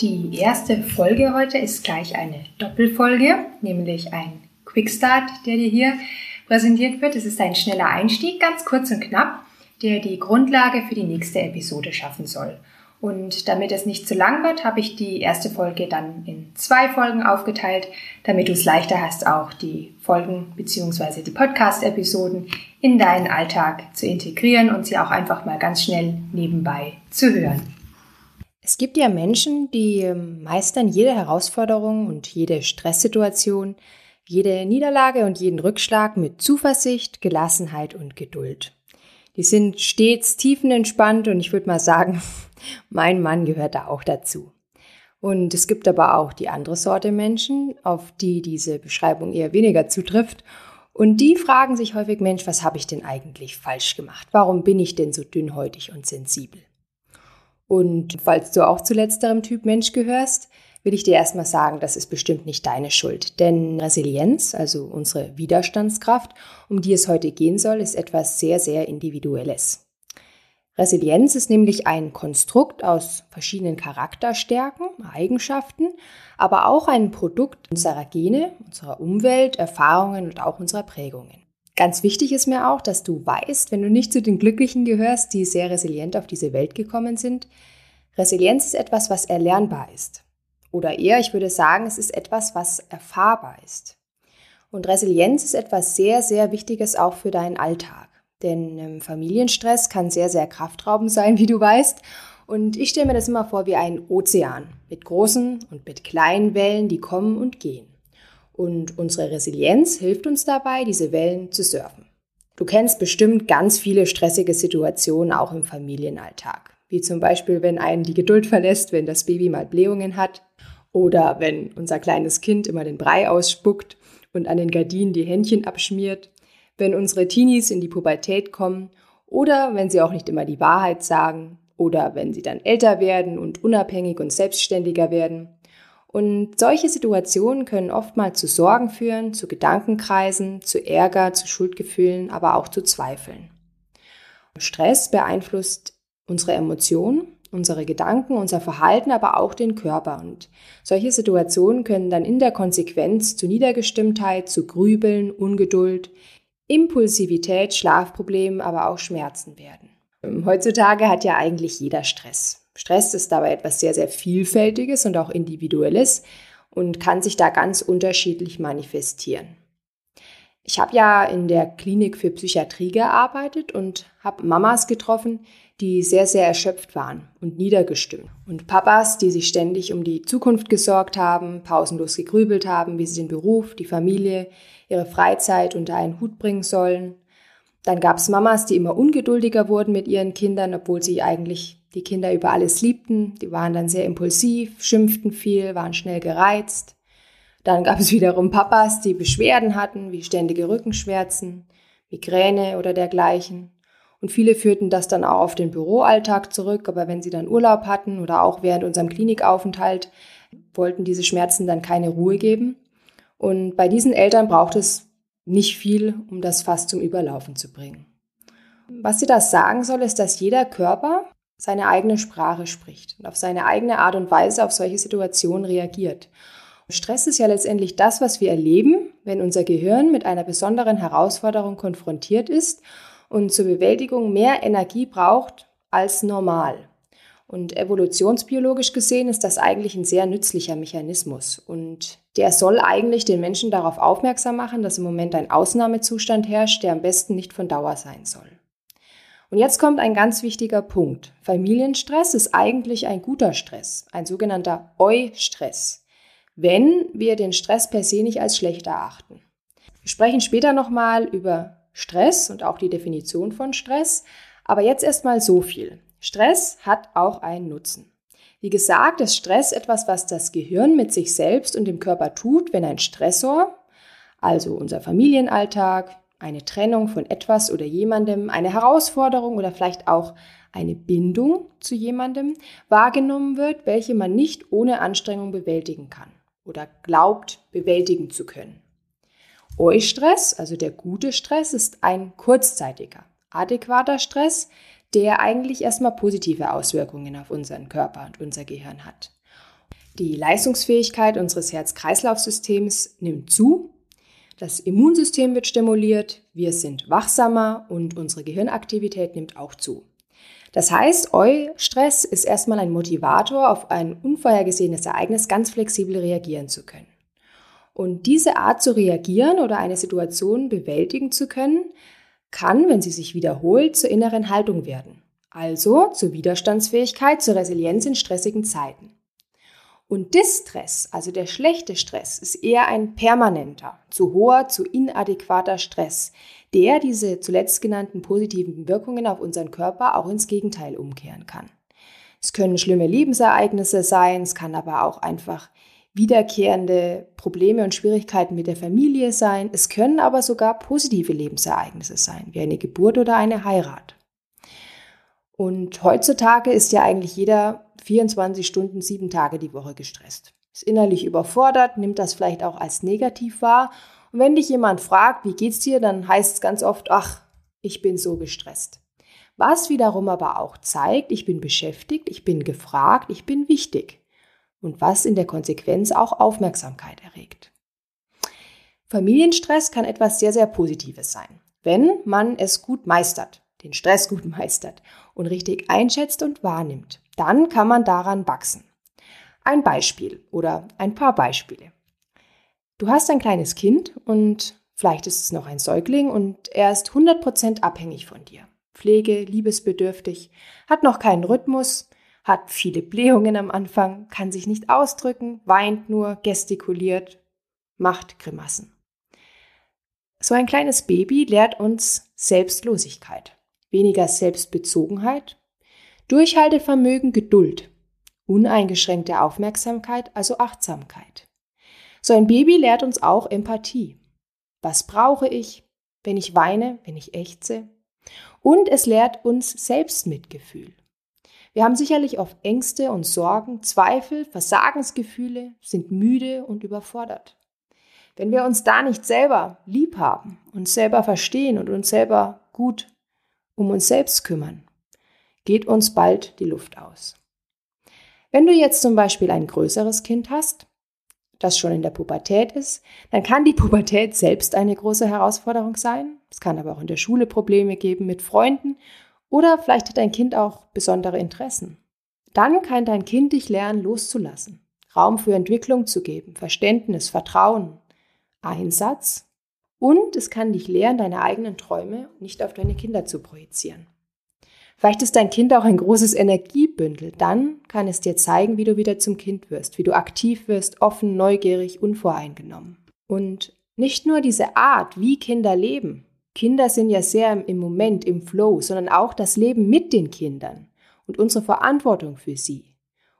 Die erste Folge heute ist gleich eine Doppelfolge, nämlich ein Quickstart, der dir hier präsentiert wird. Es ist ein schneller Einstieg, ganz kurz und knapp, der die Grundlage für die nächste Episode schaffen soll. Und damit es nicht zu lang wird, habe ich die erste Folge dann in zwei Folgen aufgeteilt, damit du es leichter hast, auch die Folgen bzw. die Podcast-Episoden in deinen Alltag zu integrieren und sie auch einfach mal ganz schnell nebenbei zu hören. Es gibt ja Menschen, die ähm, meistern jede Herausforderung und jede Stresssituation, jede Niederlage und jeden Rückschlag mit Zuversicht, Gelassenheit und Geduld. Die sind stets tiefenentspannt und ich würde mal sagen, mein Mann gehört da auch dazu. Und es gibt aber auch die andere Sorte Menschen, auf die diese Beschreibung eher weniger zutrifft. Und die fragen sich häufig, Mensch, was habe ich denn eigentlich falsch gemacht? Warum bin ich denn so dünnhäutig und sensibel? Und falls du auch zu letzterem Typ Mensch gehörst, will ich dir erstmal sagen, das ist bestimmt nicht deine Schuld. Denn Resilienz, also unsere Widerstandskraft, um die es heute gehen soll, ist etwas sehr, sehr Individuelles. Resilienz ist nämlich ein Konstrukt aus verschiedenen Charakterstärken, Eigenschaften, aber auch ein Produkt unserer Gene, unserer Umwelt, Erfahrungen und auch unserer Prägungen. Ganz wichtig ist mir auch, dass du weißt, wenn du nicht zu den Glücklichen gehörst, die sehr resilient auf diese Welt gekommen sind, Resilienz ist etwas, was erlernbar ist. Oder eher, ich würde sagen, es ist etwas, was erfahrbar ist. Und Resilienz ist etwas sehr, sehr Wichtiges auch für deinen Alltag. Denn ähm, Familienstress kann sehr, sehr kraftraubend sein, wie du weißt. Und ich stelle mir das immer vor wie ein Ozean mit großen und mit kleinen Wellen, die kommen und gehen. Und unsere Resilienz hilft uns dabei, diese Wellen zu surfen. Du kennst bestimmt ganz viele stressige Situationen auch im Familienalltag. Wie zum Beispiel, wenn einen die Geduld verlässt, wenn das Baby mal Blähungen hat. Oder wenn unser kleines Kind immer den Brei ausspuckt und an den Gardinen die Händchen abschmiert wenn unsere Teenies in die Pubertät kommen oder wenn sie auch nicht immer die Wahrheit sagen oder wenn sie dann älter werden und unabhängig und selbstständiger werden. Und solche Situationen können oftmals zu Sorgen führen, zu Gedankenkreisen, zu Ärger, zu Schuldgefühlen, aber auch zu Zweifeln. Stress beeinflusst unsere Emotionen, unsere Gedanken, unser Verhalten, aber auch den Körper. Und solche Situationen können dann in der Konsequenz zu Niedergestimmtheit, zu Grübeln, Ungeduld, Impulsivität, Schlafproblemen, aber auch Schmerzen werden. Heutzutage hat ja eigentlich jeder Stress. Stress ist dabei etwas sehr, sehr Vielfältiges und auch Individuelles und kann sich da ganz unterschiedlich manifestieren. Ich habe ja in der Klinik für Psychiatrie gearbeitet und habe Mamas getroffen, die sehr, sehr erschöpft waren und niedergestimmt. Und Papas, die sich ständig um die Zukunft gesorgt haben, pausenlos gegrübelt haben, wie sie den Beruf, die Familie, ihre Freizeit unter einen Hut bringen sollen. Dann gab es Mamas, die immer ungeduldiger wurden mit ihren Kindern, obwohl sie eigentlich die Kinder über alles liebten. Die waren dann sehr impulsiv, schimpften viel, waren schnell gereizt. Dann gab es wiederum Papas, die Beschwerden hatten, wie ständige Rückenschmerzen, Migräne oder dergleichen. Und viele führten das dann auch auf den Büroalltag zurück, aber wenn sie dann Urlaub hatten oder auch während unserem Klinikaufenthalt, wollten diese Schmerzen dann keine Ruhe geben. Und bei diesen Eltern braucht es nicht viel, um das Fass zum Überlaufen zu bringen. Was sie das sagen soll, ist, dass jeder Körper seine eigene Sprache spricht und auf seine eigene Art und Weise auf solche Situationen reagiert. Stress ist ja letztendlich das, was wir erleben, wenn unser Gehirn mit einer besonderen Herausforderung konfrontiert ist und zur Bewältigung mehr Energie braucht als normal. Und evolutionsbiologisch gesehen ist das eigentlich ein sehr nützlicher Mechanismus. Und der soll eigentlich den Menschen darauf aufmerksam machen, dass im Moment ein Ausnahmezustand herrscht, der am besten nicht von Dauer sein soll. Und jetzt kommt ein ganz wichtiger Punkt. Familienstress ist eigentlich ein guter Stress, ein sogenannter Eu-Stress, wenn wir den Stress per se nicht als schlecht erachten. Wir sprechen später nochmal über Stress und auch die Definition von Stress, aber jetzt erstmal so viel. Stress hat auch einen Nutzen. Wie gesagt, ist Stress etwas, was das Gehirn mit sich selbst und dem Körper tut, wenn ein Stressor, also unser Familienalltag, eine Trennung von etwas oder jemandem, eine Herausforderung oder vielleicht auch eine Bindung zu jemandem wahrgenommen wird, welche man nicht ohne Anstrengung bewältigen kann oder glaubt bewältigen zu können. Eustress, also der gute Stress, ist ein kurzzeitiger, adäquater Stress, der eigentlich erstmal positive Auswirkungen auf unseren Körper und unser Gehirn hat. Die Leistungsfähigkeit unseres Herz-Kreislauf-Systems nimmt zu, das Immunsystem wird stimuliert, wir sind wachsamer und unsere Gehirnaktivität nimmt auch zu. Das heißt, Eu-Stress ist erstmal ein Motivator, auf ein unvorhergesehenes Ereignis ganz flexibel reagieren zu können. Und diese Art zu reagieren oder eine Situation bewältigen zu können, kann, wenn sie sich wiederholt, zur inneren Haltung werden. Also zur Widerstandsfähigkeit, zur Resilienz in stressigen Zeiten. Und Distress, also der schlechte Stress, ist eher ein permanenter, zu hoher, zu inadäquater Stress, der diese zuletzt genannten positiven Wirkungen auf unseren Körper auch ins Gegenteil umkehren kann. Es können schlimme Lebensereignisse sein, es kann aber auch einfach wiederkehrende Probleme und Schwierigkeiten mit der Familie sein. Es können aber sogar positive Lebensereignisse sein, wie eine Geburt oder eine Heirat. Und heutzutage ist ja eigentlich jeder 24 Stunden, sieben Tage die Woche gestresst. Ist innerlich überfordert, nimmt das vielleicht auch als negativ wahr. Und wenn dich jemand fragt, wie geht's dir, dann heißt es ganz oft, ach, ich bin so gestresst. Was wiederum aber auch zeigt, ich bin beschäftigt, ich bin gefragt, ich bin wichtig. Und was in der Konsequenz auch Aufmerksamkeit erregt. Familienstress kann etwas sehr, sehr Positives sein, wenn man es gut meistert den Stress gut meistert und richtig einschätzt und wahrnimmt, dann kann man daran wachsen. Ein Beispiel oder ein paar Beispiele. Du hast ein kleines Kind und vielleicht ist es noch ein Säugling und er ist 100% abhängig von dir. Pflege, liebesbedürftig, hat noch keinen Rhythmus, hat viele Blähungen am Anfang, kann sich nicht ausdrücken, weint nur, gestikuliert, macht Grimassen. So ein kleines Baby lehrt uns Selbstlosigkeit weniger Selbstbezogenheit, Durchhaltevermögen, Geduld, uneingeschränkte Aufmerksamkeit, also Achtsamkeit. So ein Baby lehrt uns auch Empathie. Was brauche ich, wenn ich weine, wenn ich ächze? Und es lehrt uns Selbstmitgefühl. Wir haben sicherlich oft Ängste und Sorgen, Zweifel, Versagensgefühle, sind müde und überfordert. Wenn wir uns da nicht selber lieb haben, uns selber verstehen und uns selber gut um uns selbst kümmern, geht uns bald die Luft aus. Wenn du jetzt zum Beispiel ein größeres Kind hast, das schon in der Pubertät ist, dann kann die Pubertät selbst eine große Herausforderung sein. Es kann aber auch in der Schule Probleme geben mit Freunden oder vielleicht hat dein Kind auch besondere Interessen. Dann kann dein Kind dich lernen, loszulassen, Raum für Entwicklung zu geben, Verständnis, Vertrauen, Einsatz und es kann dich lehren, deine eigenen Träume nicht auf deine Kinder zu projizieren. Vielleicht ist dein Kind auch ein großes Energiebündel. Dann kann es dir zeigen, wie du wieder zum Kind wirst, wie du aktiv wirst, offen, neugierig, unvoreingenommen. Und nicht nur diese Art, wie Kinder leben. Kinder sind ja sehr im Moment, im Flow, sondern auch das Leben mit den Kindern und unsere Verantwortung für sie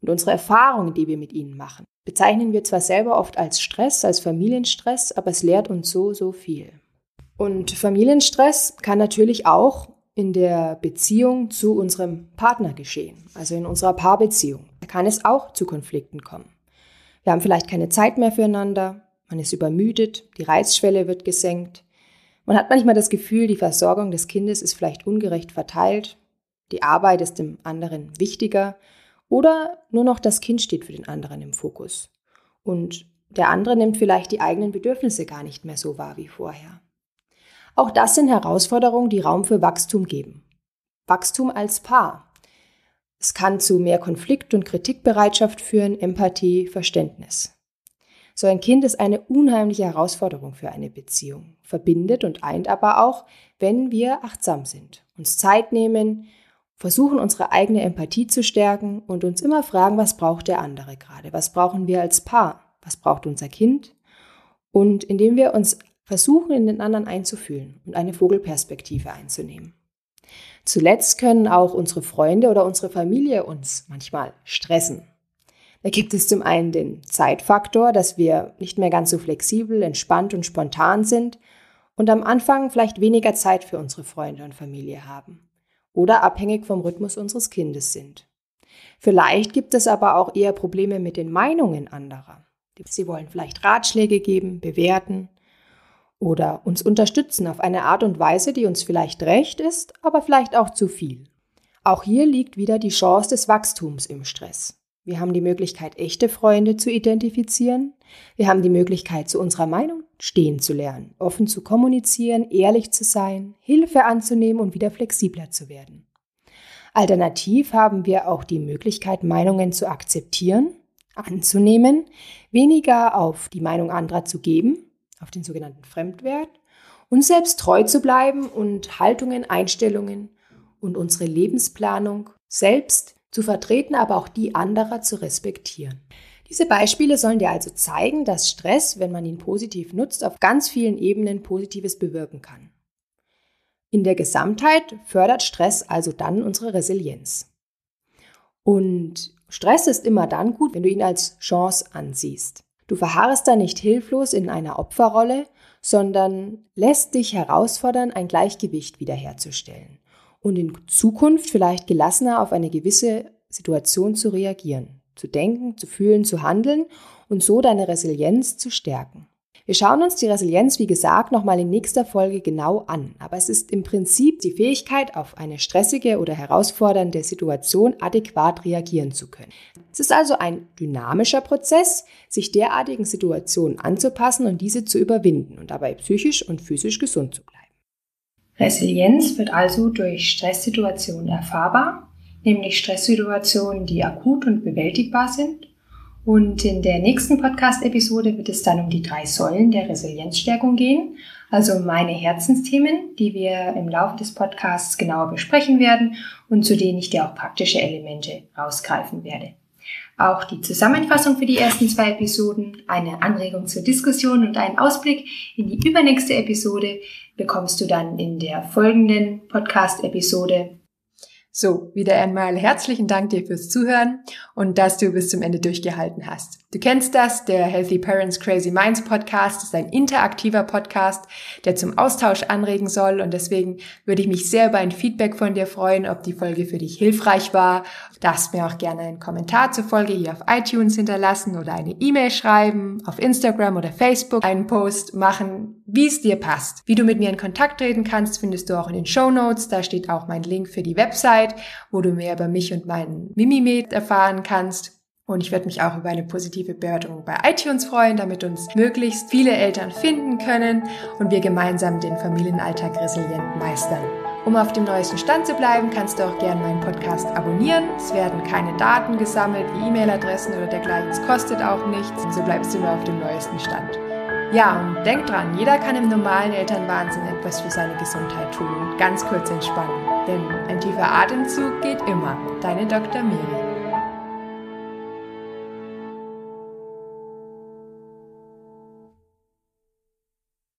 und unsere Erfahrungen, die wir mit ihnen machen bezeichnen wir zwar selber oft als Stress, als Familienstress, aber es lehrt uns so, so viel. Und Familienstress kann natürlich auch in der Beziehung zu unserem Partner geschehen, also in unserer Paarbeziehung. Da kann es auch zu Konflikten kommen. Wir haben vielleicht keine Zeit mehr füreinander, man ist übermüdet, die Reizschwelle wird gesenkt. Man hat manchmal das Gefühl, die Versorgung des Kindes ist vielleicht ungerecht verteilt, die Arbeit ist dem anderen wichtiger oder nur noch das Kind steht für den anderen im Fokus. Und der andere nimmt vielleicht die eigenen Bedürfnisse gar nicht mehr so wahr wie vorher. Auch das sind Herausforderungen, die Raum für Wachstum geben. Wachstum als Paar. Es kann zu mehr Konflikt- und Kritikbereitschaft führen, Empathie, Verständnis. So ein Kind ist eine unheimliche Herausforderung für eine Beziehung, verbindet und eint aber auch, wenn wir achtsam sind, uns Zeit nehmen, versuchen unsere eigene Empathie zu stärken und uns immer fragen, was braucht der andere gerade? Was brauchen wir als Paar? Was braucht unser Kind? Und indem wir uns versuchen, in den anderen einzufühlen und eine Vogelperspektive einzunehmen. Zuletzt können auch unsere Freunde oder unsere Familie uns manchmal stressen. Da gibt es zum einen den Zeitfaktor, dass wir nicht mehr ganz so flexibel, entspannt und spontan sind und am Anfang vielleicht weniger Zeit für unsere Freunde und Familie haben oder abhängig vom Rhythmus unseres Kindes sind. Vielleicht gibt es aber auch eher Probleme mit den Meinungen anderer. Sie wollen vielleicht Ratschläge geben, bewerten oder uns unterstützen auf eine Art und Weise, die uns vielleicht recht ist, aber vielleicht auch zu viel. Auch hier liegt wieder die Chance des Wachstums im Stress. Wir haben die Möglichkeit, echte Freunde zu identifizieren. Wir haben die Möglichkeit, zu unserer Meinung stehen zu lernen, offen zu kommunizieren, ehrlich zu sein, Hilfe anzunehmen und wieder flexibler zu werden. Alternativ haben wir auch die Möglichkeit, Meinungen zu akzeptieren, anzunehmen, weniger auf die Meinung anderer zu geben, auf den sogenannten Fremdwert, uns selbst treu zu bleiben und Haltungen, Einstellungen und unsere Lebensplanung selbst zu vertreten, aber auch die anderer zu respektieren. Diese Beispiele sollen dir also zeigen, dass Stress, wenn man ihn positiv nutzt, auf ganz vielen Ebenen Positives bewirken kann. In der Gesamtheit fördert Stress also dann unsere Resilienz. Und Stress ist immer dann gut, wenn du ihn als Chance ansiehst. Du verharrst da nicht hilflos in einer Opferrolle, sondern lässt dich herausfordern, ein Gleichgewicht wiederherzustellen und in Zukunft vielleicht gelassener auf eine gewisse Situation zu reagieren, zu denken, zu fühlen, zu handeln und so deine Resilienz zu stärken. Wir schauen uns die Resilienz, wie gesagt, nochmal in nächster Folge genau an. Aber es ist im Prinzip die Fähigkeit, auf eine stressige oder herausfordernde Situation adäquat reagieren zu können. Es ist also ein dynamischer Prozess, sich derartigen Situationen anzupassen und diese zu überwinden und dabei psychisch und physisch gesund zu bleiben. Resilienz wird also durch Stresssituationen erfahrbar, nämlich Stresssituationen, die akut und bewältigbar sind. Und in der nächsten Podcast-Episode wird es dann um die drei Säulen der Resilienzstärkung gehen, also um meine Herzensthemen, die wir im Laufe des Podcasts genauer besprechen werden und zu denen ich dir auch praktische Elemente rausgreifen werde. Auch die Zusammenfassung für die ersten zwei Episoden, eine Anregung zur Diskussion und einen Ausblick in die übernächste Episode bekommst du dann in der folgenden Podcast-Episode so, wieder einmal herzlichen Dank dir fürs Zuhören und dass du bis zum Ende durchgehalten hast. Du kennst das, der Healthy Parents Crazy Minds Podcast ist ein interaktiver Podcast, der zum Austausch anregen soll und deswegen würde ich mich sehr über ein Feedback von dir freuen, ob die Folge für dich hilfreich war. Du darfst mir auch gerne einen Kommentar zur Folge hier auf iTunes hinterlassen oder eine E-Mail schreiben, auf Instagram oder Facebook einen Post machen, wie es dir passt. Wie du mit mir in Kontakt treten kannst, findest du auch in den Show Notes. Da steht auch mein Link für die Website wo du mehr über mich und meinen Mimimed erfahren kannst. Und ich würde mich auch über eine positive Bewertung bei iTunes freuen, damit uns möglichst viele Eltern finden können und wir gemeinsam den Familienalltag resilient meistern. Um auf dem neuesten Stand zu bleiben, kannst du auch gerne meinen Podcast abonnieren. Es werden keine Daten gesammelt wie E-Mail-Adressen oder dergleichen. Es kostet auch nichts. So bleibst du nur auf dem neuesten Stand. Ja, und denk dran, jeder kann im normalen Elternwahnsinn etwas für seine Gesundheit tun. Ganz kurz entspannen. Denn ein tiefer Atemzug geht immer. Deine Dr. Miri.